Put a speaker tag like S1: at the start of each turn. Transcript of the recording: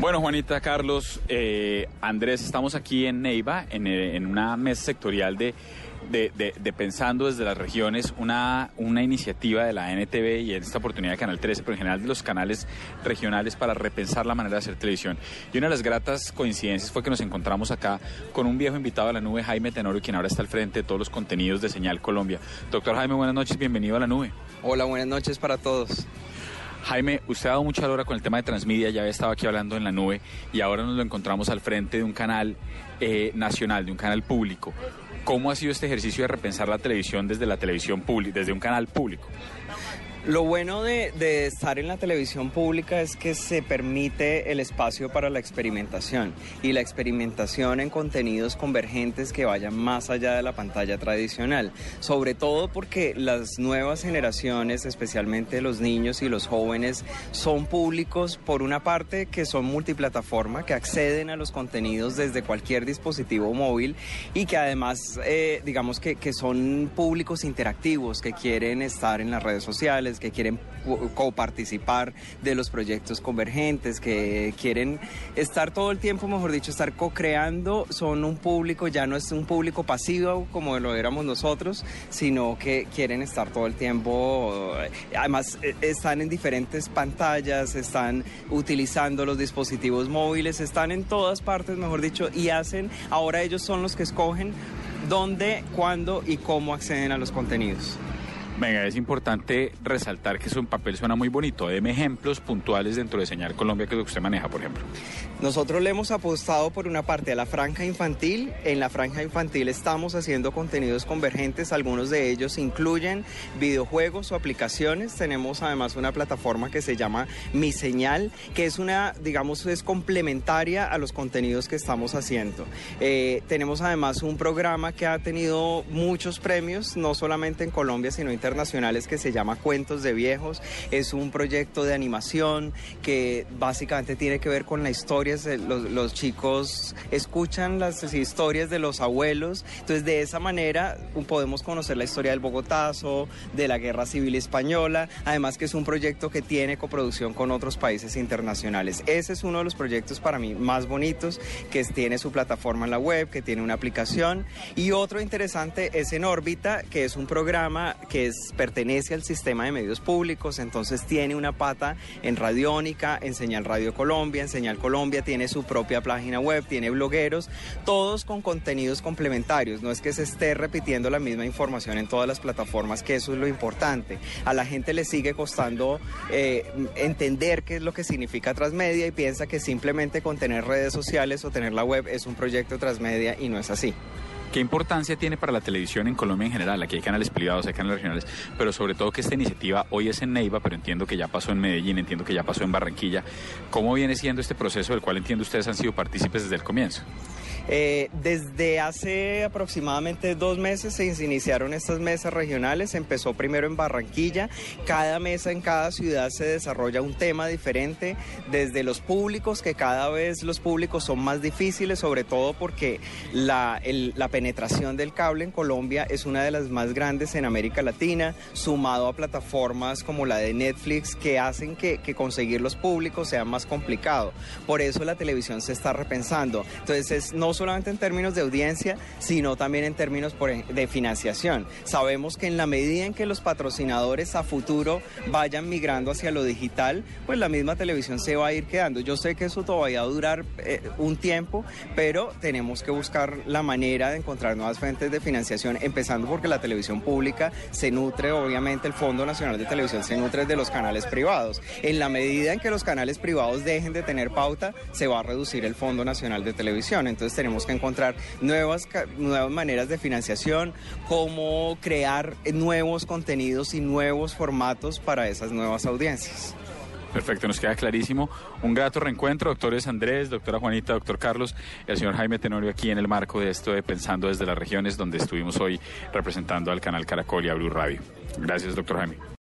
S1: Bueno, Juanita, Carlos, eh, Andrés, estamos aquí en Neiva, en, eh, una mesa sectorial de- de Pensando desde las regiones, una, una iniciativa de la NTV y en esta oportunidad de Canal 13, pero en general de los canales regionales para repensar la manera de hacer televisión. Y una de las gratas coincidencias fue que nos encontramos acá con un viejo invitado a la nube, Jaime Tenorio, quien ahora está al frente de todos los contenidos de Señal Colombia. Doctor Jaime, buenas noches, bienvenido a la nube.
S2: Hola, buenas noches para todos.
S1: Jaime, usted ha dado mucha hora con el tema de Transmedia, ya había estado aquí hablando en la nube y ahora nos lo encontramos al frente de un canal eh, nacional, de un canal público. ¿Cómo ha sido este ejercicio de repensar la televisión desde la televisión pública, desde un canal público?
S2: Lo bueno de, estar en la televisión pública es que se permite el espacio para la experimentación y la experimentación en contenidos convergentes que vayan más allá de la pantalla tradicional. Sobre todo porque las nuevas generaciones, especialmente los niños y los jóvenes, son públicos por una parte que son multiplataforma, que acceden a los contenidos desde cualquier dispositivo móvil y que además, eh, digamos que son públicos interactivos, que quieren estar en las redes sociales, que quieren co- coparticipar de los proyectos convergentes, que quieren estar todo el tiempo, mejor dicho, estar co-creando. Son un público, ya no es un público pasivo como lo éramos nosotros, sino que quieren estar todo el tiempo. Además, eh, están en diferentes pantallas, están utilizando los dispositivos móviles, están en todas partes, mejor dicho, y hacen, ahora ellos son los que escogen dónde, cuándo y cómo acceden a los contenidos.
S1: Venga, es importante resaltar que su papel suena muy bonito. Deme ejemplos puntuales dentro de Señal Colombia que lo que usted maneja, por ejemplo.
S2: Nosotros le hemos apostado por una parte a la franja infantil. En la franja infantil estamos haciendo contenidos convergentes. Algunos de ellos incluyen videojuegos o aplicaciones. Tenemos además una plataforma que se llama Mi Señal, que es una, digamos, es complementaria a los contenidos que estamos haciendo. Eh, tenemos además un programa que ha tenido muchos premios, no solamente en Colombia, sino internacionales, que se llama Cuentos de Viejos. Es un proyecto de animación que básicamente tiene que ver con la historia. Los, chicos escuchan las historias de los abuelos. Entonces, de esa manera podemos conocer la historia del Bogotazo, de la Guerra Civil Española. Además, que es un proyecto que tiene coproducción con otros países internacionales. Ese es uno de los proyectos para mí más bonitos, que tiene su plataforma en la web, que tiene una aplicación. Y otro interesante es en órbita, que es un programa que es, pertenece al sistema de medios públicos, entonces tiene una pata en Radiónica, en Señal Radio Colombia, en Señal Colombia, tiene su propia página web, tiene blogueros, todos con contenidos complementarios. No es que se esté repitiendo la misma información en todas las plataformas, que eso es lo importante. A la gente le sigue costando eh, entender qué es lo que significa transmedia y piensa que simplemente con tener redes sociales o tener la web es un proyecto transmedia y no es así.
S1: ¿Qué importancia tiene para la televisión en Colombia en general? Aquí hay canales privados, hay canales regionales, pero sobre todo que esta iniciativa hoy es en Neiva, pero entiendo que ya pasó en Medellín, entiendo que ya pasó en Barranquilla. ¿Cómo viene siendo este proceso del cual entiendo ustedes han sido partícipes desde el comienzo?
S2: Eh, desde hace aproximadamente dos meses se iniciaron estas mesas regionales. Empezó primero en Barranquilla. Cada mesa en cada ciudad se desarrolla un tema diferente. Desde los públicos, que cada vez los públicos son más difíciles, sobre todo porque la, penetración del cable en Colombia es una de las más grandes en América Latina, sumado a plataformas como la de Netflix que hacen que, que conseguir los públicos sea más complicado. Por eso la televisión se está repensando. Entonces, es no solamente en términos de audiencia, sino también en términos de financiación. Sabemos que en la medida en que los patrocinadores a futuro vayan migrando hacia lo digital, pues la misma televisión se va a ir quedando. Yo sé que eso todavía va a durar eh, un tiempo, pero tenemos que buscar la manera de encontrar nuevas fuentes de financiación, empezando porque la televisión pública se nutre, obviamente el Fondo Nacional de Televisión se nutre de los canales privados. En la medida en que los canales privados dejen de tener pauta, se va a reducir el Fondo Nacional de Televisión. Entonces tenemos que encontrar nuevas, maneras de financiación, cómo crear nuevos contenidos y nuevos formatos para esas nuevas audiencias.
S1: Perfecto, nos queda clarísimo. Un grato reencuentro, doctores Andrés, doctora Juanita, doctor Carlos, el señor Jaime Tenorio aquí en el marco de esto de Pensando desde las regiones, donde estuvimos hoy representando al canal Caracol y a Blue Radio. Gracias, doctor Jaime.